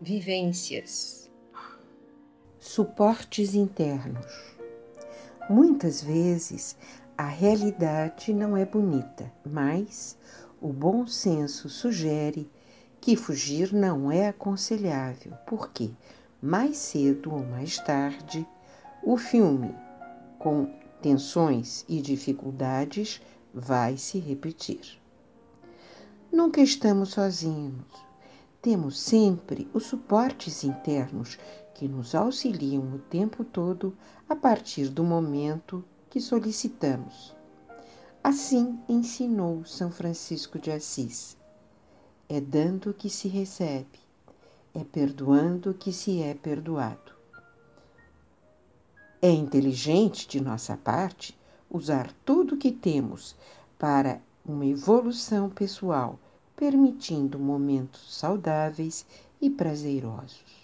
vivências. Suportes internos. Muitas vezes a realidade não é bonita, mas o bom senso sugere que fugir não é aconselhável, porque mais cedo ou mais tarde o filme, com tensões e dificuldades, vai se repetir. Nunca estamos sozinhos. Temos sempre os suportes internos que nos auxiliam o tempo todo a partir do momento que solicitamos. Assim ensinou São Francisco de Assis. É dando que se recebe, é perdoando que se é perdoado. É inteligente de nossa parte usar tudo o que temos para uma evolução pessoal, permitindo momentos saudáveis e prazerosos.